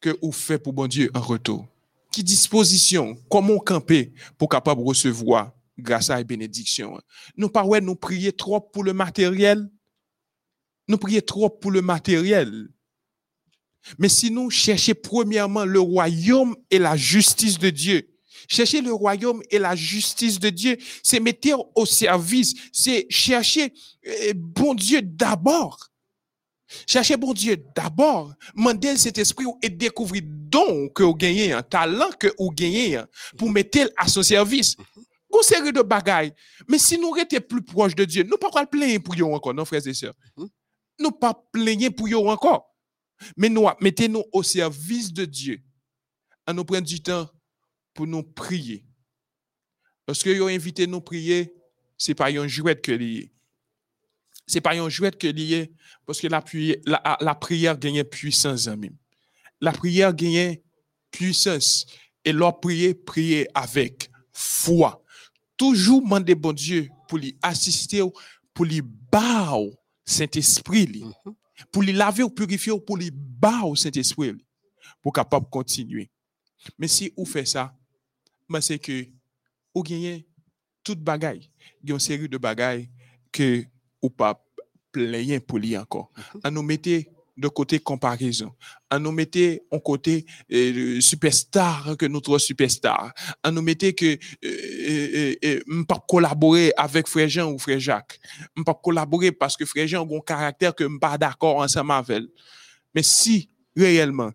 que vous fait pour bon Dieu en retour? Qui disposition, comment camper pour capable recevoir grâce à la bénédiction? Nous pas ouais, nous prier trop pour le matériel. Nous prier trop pour le matériel. Mais si nous cherchons premièrement le royaume et la justice de Dieu, chercher le royaume et la justice de Dieu, c'est mettre au service, c'est chercher euh, bon Dieu d'abord. Cherchez bon Dieu d'abord, mandez cet esprit et découvrir don que vous gagnez, un talent que vous gagnez pour mettre à son service. Une série de bagailles. Mais si nous étions plus proches de Dieu, nous ne pouvons pas plaindre pour eux encore, non, frères et sœurs? Nous pas plaigner pour eux encore. Mais nous mettez-nous au service de Dieu. À nous prendre du temps pour nous prier. Parce que vous invité nous prier, c'est pas un jouet que lié. C'est pas un jouet que lié parce que la, prière- la, la prière gagne puissance en même. La prière gagne puissance. Et leur prier, prier avec foi. Toujours demander bon Dieu pour lui assister, pour lui battre Saint-Esprit. Mhm. pour lui laver ou purifier, ou pour lui battre Saint-Esprit, pour capable continuer. Mais si vous faites ça, ben c'est que vous gagnez toute bagaille. Il y a une série de bagailles que ou pas plaigner pour lui encore. À nous mettre de côté comparaison. À nous mettre en côté euh, superstar que notre superstar. À nous mettre que euh, euh, pas collaborer avec frère Jean ou frère Jacques. Pas collaborer parce que frère Jean a un caractère que je pas d'accord ensemble avec. Mais si réellement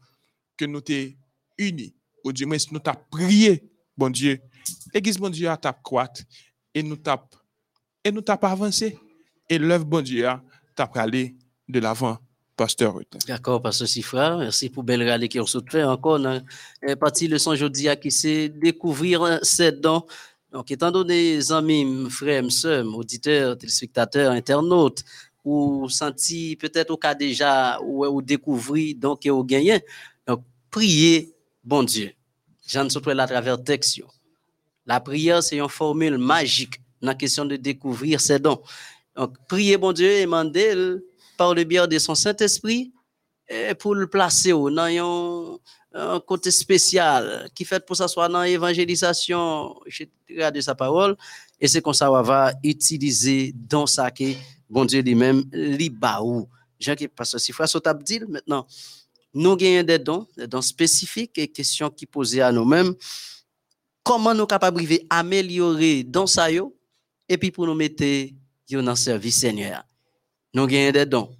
que nous sommes unis, ou du moins si nous t'as prié, bon Dieu, l'église bon Dieu a croître et nous tape et nous tape avancé et l'œuvre bon Dieu a tap aller de l'avant, pasteur. Ruth. D'accord, Pasteur Sifra. Merci pour belle rallye qui ont fait encore. la partie leçon aujourd'hui qui c'est découvrir ses dons. Donc, étant donné, amis, frères, sœurs, auditeurs, téléspectateurs, internautes, ou senti peut-être au cas déjà, ou, ou découvrir, donc, et au gagné. Donc, priez, bon Dieu. J'en suis à travers texte. La prière, c'est une formule magique dans la question de découvrir ses dons. Donc, priez, bon Dieu, et demandez par le biais de son Saint-Esprit eh, pour le placer dans un, côté spécial qui fait pour ça soit dans l'évangélisation etc., de sa parole et c'est comme ça on va utiliser dans ça que bon Dieu lui-même li baou Jean qui parce que si frère Sotap dit maintenant nous gagnons des dons des dons spécifiques et questions qui posées à nous-mêmes. Comment nous capables de améliorer dans ça et puis pour nous mettre dans le service Seigneur. Nous gagnons des dons.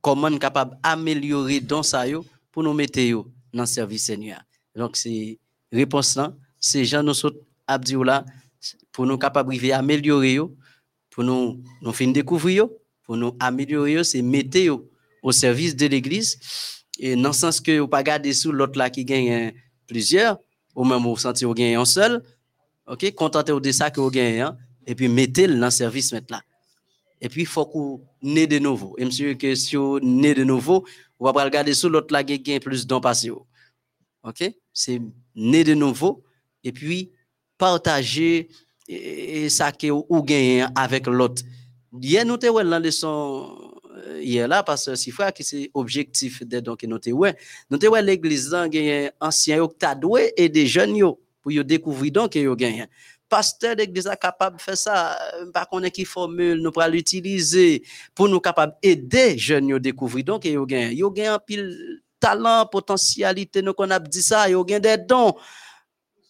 Comment nous capable d'améliorer dans ça pour nous mettre dans le service Seigneur. Donc c'est réponse là, c'est Jean nous saute abdi ou là. Pour nous capable de améliorer yo, pour nous nous découvrir pour nous améliorer c'est mettre au service de l'église et dans le sens que ou pas garder sous l'autre là qui gagne plusieurs ou même au senti ou gagne un seul. OK, contentez-vous de ça que vous gagnez hein, et puis mettez-le dans le service maintenant. Et puis, il faut qu'on naît de nouveau. Et monsieur, que si on naît de nouveau, on va pas regarder sur l'autre là qui gagne plus d'en passé. OK? C'est né de nouveau. Et puis, partager ça que ou gagne avec l'autre. Hier, nous avons la leçon hier là, parce que si frère qui c'est objectif de donc nous ouais, nous ouais l'église là gagne ancien yo t'a doué et des jeunes pour yo découvrir donc yo gagne. Pasteur d'église est capable de faire ça, euh, par contre qui formule nous pour l'utiliser pour nous capable aider jeunes yo découvrir donc yo gagne. Yo gagne un pile talent, potentialité, nous qu'on a dit ça, yo gagne des dons.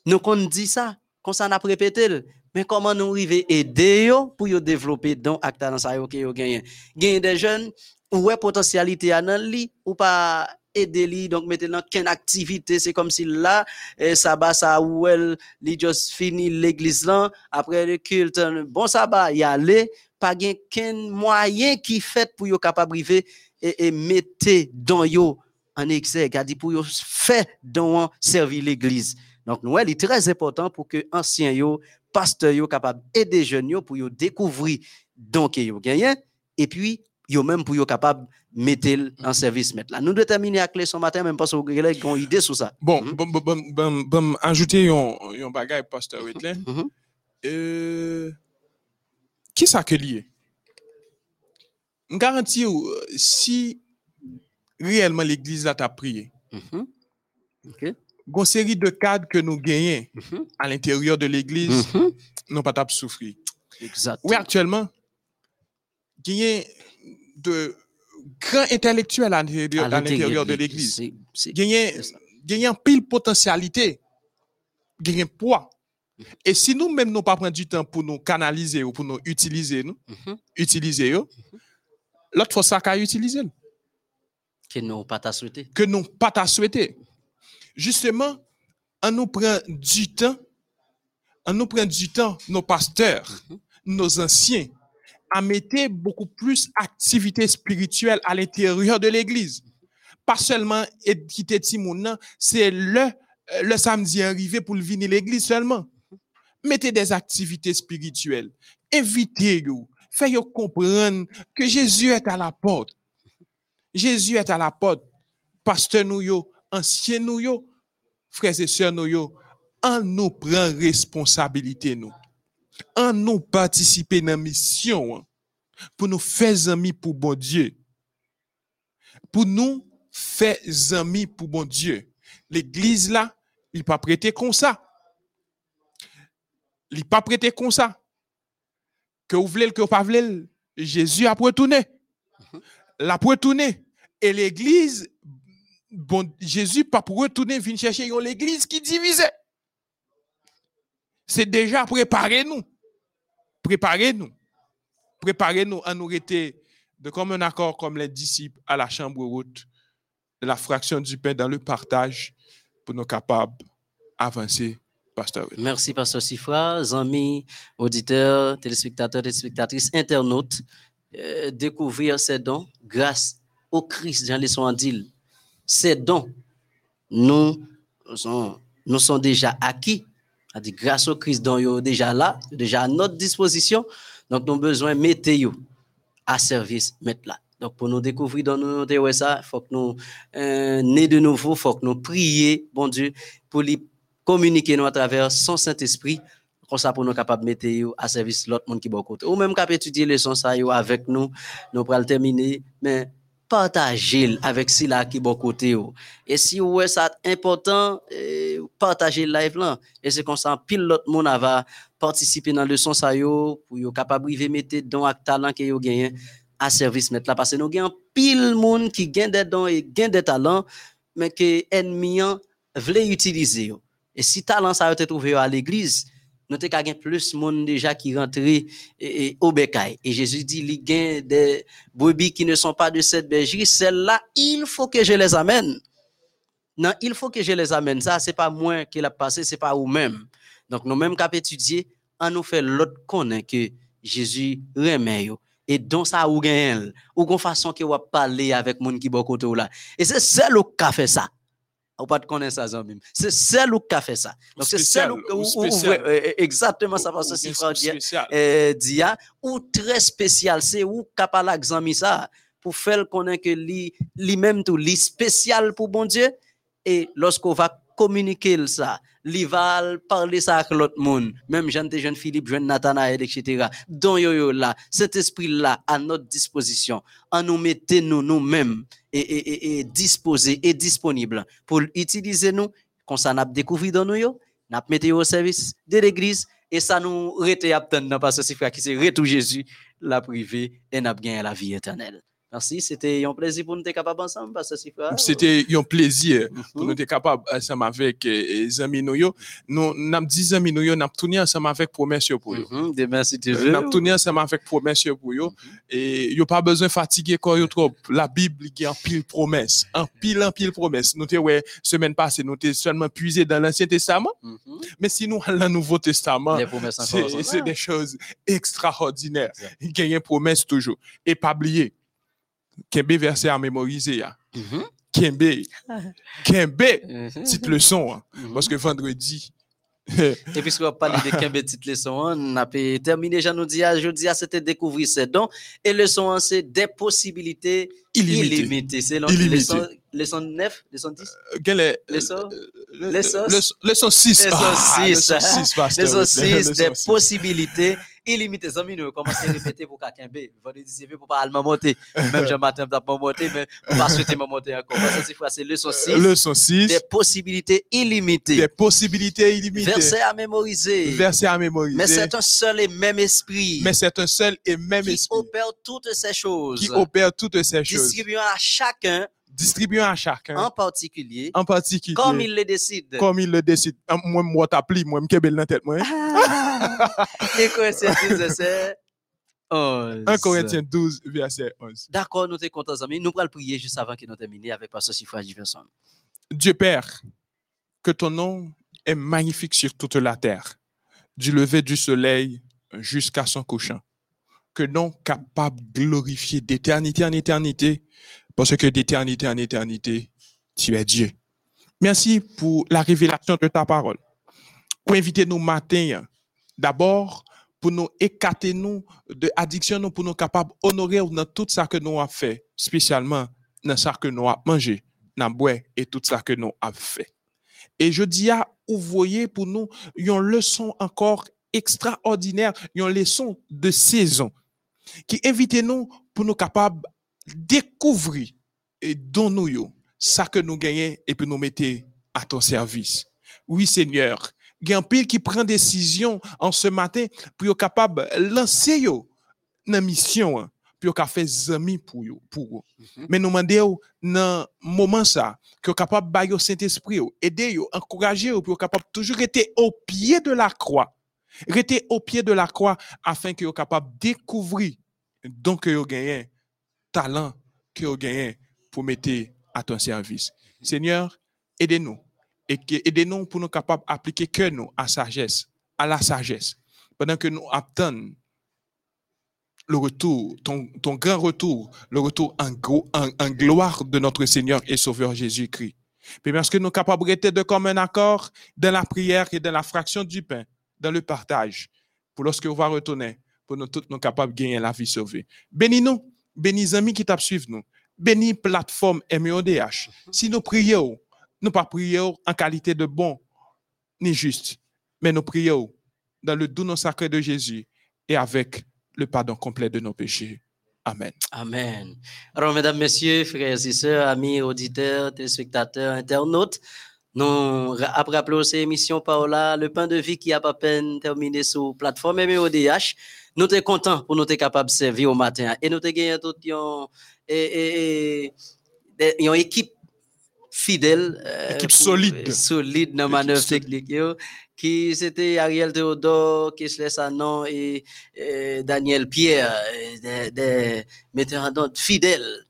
Nous qu'on dit ça, qu'on s'en a répété. Mais comment nous arriver aider yo pour yo développer dans acte talent ça yo que yo gagne. Gagne des jeunes ou est potentialité à nan li ou pas aider li donc maintenant quelle activité c'est comme si là eh, ça ou elle li just fini l'église là après le culte bon va y aller pas gain qu'un moyen qui fait pour yo capable et, et mettre dans yo en exergue a dit pour yo faire dans servir l'église donc nous il est très important pour que anciens yo pasteur yo capable aider jeunes yo pour yo découvrir donc yo gagné et puis yo même pour yo capable mettre en service mettre là. Nous déterminer à clé ce matin même parce que vous ont idée sur ça. Bon mm -hmm. bon bon bon bon ajouter un un bagage pasteur Whitley mm -hmm. euh, qui ça que lié? Garantis si réellement l'église là t'a prié. Mm -hmm. OK une série de cadres que nous gagnons mm -hmm. à l'intérieur de l'église mm -hmm. n'ont pas souffrir. Exactement. Oui, actuellement, il y a de grands intellectuels à l'intérieur de l'église. Il y a pile potentialité, il y a poids. Mm -hmm. Et si nous-mêmes nous pas prendre du temps pour nous canaliser ou pour nous utiliser, nous, utiliser, l'autre fois ça qu'à utiliser. Que nous pas souhaité. Que nous pas souhaité justement, on nous prend du temps, on nous prend du temps, nos pasteurs, mm -hmm. nos anciens, à mettre beaucoup plus d'activités spirituelles à l'intérieur de l'église. Pas seulement quitter Timoun, c'est le, le samedi arrivé pour le venir l'église seulement. Mettez des activités spirituelles. Invitez-vous. Faites-vous comprendre que Jésus est à la porte. Jésus est à la porte. Pasteur nous, ancien nous yo, frères et sœurs nous yo, en nous prend responsabilité nous. En nous participer dans la mission pour nous faire amis pour bon Dieu. Pour nous faire amis pour bon Dieu. L'église là, il pas prêté comme ça. Il pas prêté comme ça. Que vous voulez, que vous pas voulez, Jésus a retourné. L'a retourné. Et l'église bon, Jésus pas pour retourner venir chercher l'église qui divisait. C'est déjà préparez-nous. Préparez-nous. Préparez-nous à nous rester de comme un accord comme les disciples à la chambre haute de la fraction du pain dans le partage pour nous capables d'avancer. Pasteur. Merci, Pasteur Sifra, amis, auditeurs, téléspectateurs, téléspectatrices, internautes, euh, découvrir ces dons grâce au Christ, Jean Lesson dit ces dons, nous, sont, nous sont déjà acquis. Grâce au Christ, dont déjà là, déjà à notre disposition. Donc, nous avons besoin de mettre à service, mettre là. Donc, pour nous découvrir dans nous il ça, faut que nous euh, de nouveau, faut que nous prions, bon Dieu, pour lui communiquer nous à travers son Saint-Esprit, comme ça pour nous capables de mettre à service l'autre monde qui est côté. Ou même capable étudier les ça avec nous, nous pourrons terminer, mais partager avec cela qui bon côté et si ouais ça important eh, partager live là. Et c'est comme ça pile l'autre monde va participer dans le son ça yo pour yo capable de mettre dans ak talent que yo gagne à service mettre là. Parce que nous gagne pile monde qui gagne des dons et gagne des talents mais que ennemi veut utiliser et si talent ça a été trouvé à l'église nous avons plus de monde déjà qui rentrent au bécail. Et Jésus dit, il y des brebis qui ne sont pas de cette bergerie. Celles-là, il faut que je les amène. Non, il faut que je les amène. Ça, c'est pas moi qui l'a passé, c'est pas vous-même. Donc, nous-mêmes, cap étudier, on nous fait l'autre connaît que Jésus remet. Et donc, ça, ou gagne, ou une façon que parler avec monde qui est là. Et c'est seul qui a fait ça ou pas de connaître ça, Zambim. C'est celle qui a fait ça. Donc, c'est celle où, exactement ça, parce que si Frère Dia, ou très spécial, c'est où capable d'examiner ça, pour faire connaître que lui-même tout, lui spécial pour bon Dieu, et lorsqu'on va communiquer ça. Il va parler ça avec l'autre monde. Même Jean Jean Philippe, Jean Nathanaël, etc. Don yo yo là, cet esprit-là à notre disposition. En nous mettre nous nous-mêmes et, et, et, disposés et disponibles pour utiliser nous, qu'on s'en a découvert dans nous yo, n'a mis au service de l'église et ça nous rete attendre parce que c'est frère qui c'est retour Jésus, la privée et n'a gagné la vie éternelle. Merci, c'était un plaisir pour nous être capables ensemble, parce que. C'était un plaisir pour Mhm. nous être capables ensemble avec euh, les amis nous. Nous n'avons dit amis nous, nous avons tourné ensemble avec promesse pour yo. Mhm, Demain, si tu Nous veux. avons tourné ensemble avec promesse pour yo. Mhm. Et yo pas besoin de fatiguer quand yo trop. La Bible qui en pile promesse, en pile en pile promesse. Nous ouais semaine passée, nous t'es seulement puisé dans l'Ancien Testament, Mhm. mais si nous allons dans le Nouveau Testament, c'est des choses extraordinaires. Exact. Il y a une promesse toujours. Et pas oublier, Kembe verset à mémoriser. ya. Mhm. Kembe, [laughs] Kembe, Mhm. petite leçon. hein. Mhm. Parce que vendredi, Et puisqu'on va parler de quelle petite leçon, on a pu terminer, je nous dis, je dis, c'était découvrir ces dons. Et leçon, hein, c'est des possibilités illimité. illimitées. C'est leçon, leçon 9, leçon 10, Quel est leçon, le, Leçon- le- leçon 6. leçon Ah, 6, leçon hein. 6, pasteur. leçon 6, Leçon des possibilités illimitées. Amis, nous commençons à répéter pour quelqu'un B? Vendredi, c'est pour pas allemand monter. Même jean matin, pas monté, mais pour pas souhaiter me monter encore. Parce que c'est fois, c'est leçon 6, Leçon 6. des possibilités illimitées. Des possibilités illimitées. Verset à mémoriser. Verset à mémoriser. Mais c'est un seul et même esprit Mais c'est un seul et même qui esprit opère toutes ces choses, qui opère toutes ces choses, distribuant à chacun distribuant à chacun, en particulier, en particulier, comme il le décide. comme il le décide. Ah, Moi, moi, t'appli, moi, m'kebel dans la tête, moi. 12, verset 11. 1 Corinthiens 12, verset 11. D'accord, nous sommes contents, amis. Nous allons prier juste avant que nous terminions avec Pasteur Sifra Giverson. Dieu Père, que ton nom est magnifique sur toute la terre, du lever du soleil jusqu'à son couchant. Que nom capable de glorifier d'éternité en éternité, parce que d'éternité en éternité, tu es Dieu. Merci pour la révélation de ta parole. Pour inviter nous matin, d'abord, pour nous écarter nous de addiction, nous, pour nous capables d'honorer dans tout ça que nous avons fait, spécialement dans ça que nous avons mangé, dans boire et tout ça que nous avons fait. Et je dis à vous voyez pour nous une leçon encore extraordinaire, une leçon de saison qui invite nous pour nous capables découvrir et dans nous yo, ça que nous gagnons et puis nous mettre à ton service. Oui, Seigneur. Il y a un pile qui prend décision en ce matin pour être capable de lancer yo dans mission, hein, pour être faire amis pour yo, pour yo. Mhm. Mais nous demandons dans moment ça que vous capable de bailler Saint-Esprit, yo, aider yo, encourager yo, pour être capable toujours rester au pied de la croix. Rester au pied de la croix afin que vous capable de découvrir donc que vous gagnez talent que vous gagnez pour mettre à ton service. Seigneur, aidez-nous et aidez-nous pour nous capables d'appliquer que nous à sagesse, à la sagesse, pendant que nous attendons le retour, ton, ton grand retour, le retour en, gloire de notre Seigneur et Sauveur Jésus-Christ. Puis parce que nous capables de de comme un accord dans la prière et dans la fraction du pain, dans le partage, pour lorsque on va retourner, pour nous tous nous capables de gagner la vie sauvée. Bénis-nous, bénis les amis qui t'ont nous, bénis plateforme MEODH. Si nous prions, nous pas prions en qualité de bon ni juste, mais nous prions dans le doux nom sacré de Jésus et avec le pardon complet de nos péchés. Amen. Amen. Alors, mesdames, messieurs, frères et sœurs, amis, auditeurs, téléspectateurs, internautes, nous, ra- après rappeler cette émission Paola, le pain de vie qui a pas peine terminé sur plateforme MEODH, nous sommes contents pour nous être capables de servir au matin. Et nous avons gagné toute une, équipe fidèle. euh, Équipe solide. Solide dans la manœuvre technique. yo, Qui c'était Ariel Théodore, Kisles Sanon et, et Daniel Pierre, euh, des, des metteurs en fidèles.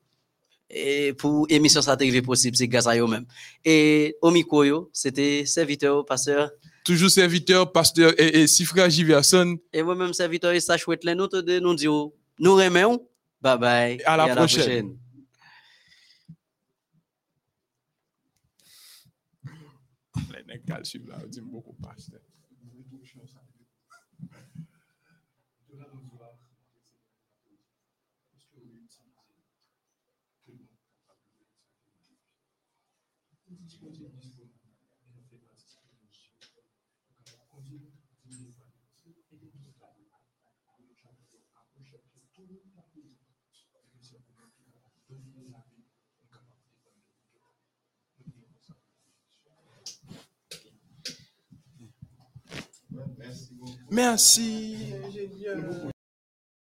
Et pour émission ça possible, c'est grâce à eux-mêmes. Et au micro, c'était serviteur, pasteur, Toujours serviteur, pasteur et, et si frère Giverson. et moi-même serviteur, et ça chouette là, nous te de nous dire, nous remercions. Bye bye. À la et prochaine. Les nègres qui suivent là, disent beaucoup, pasteur. Merci.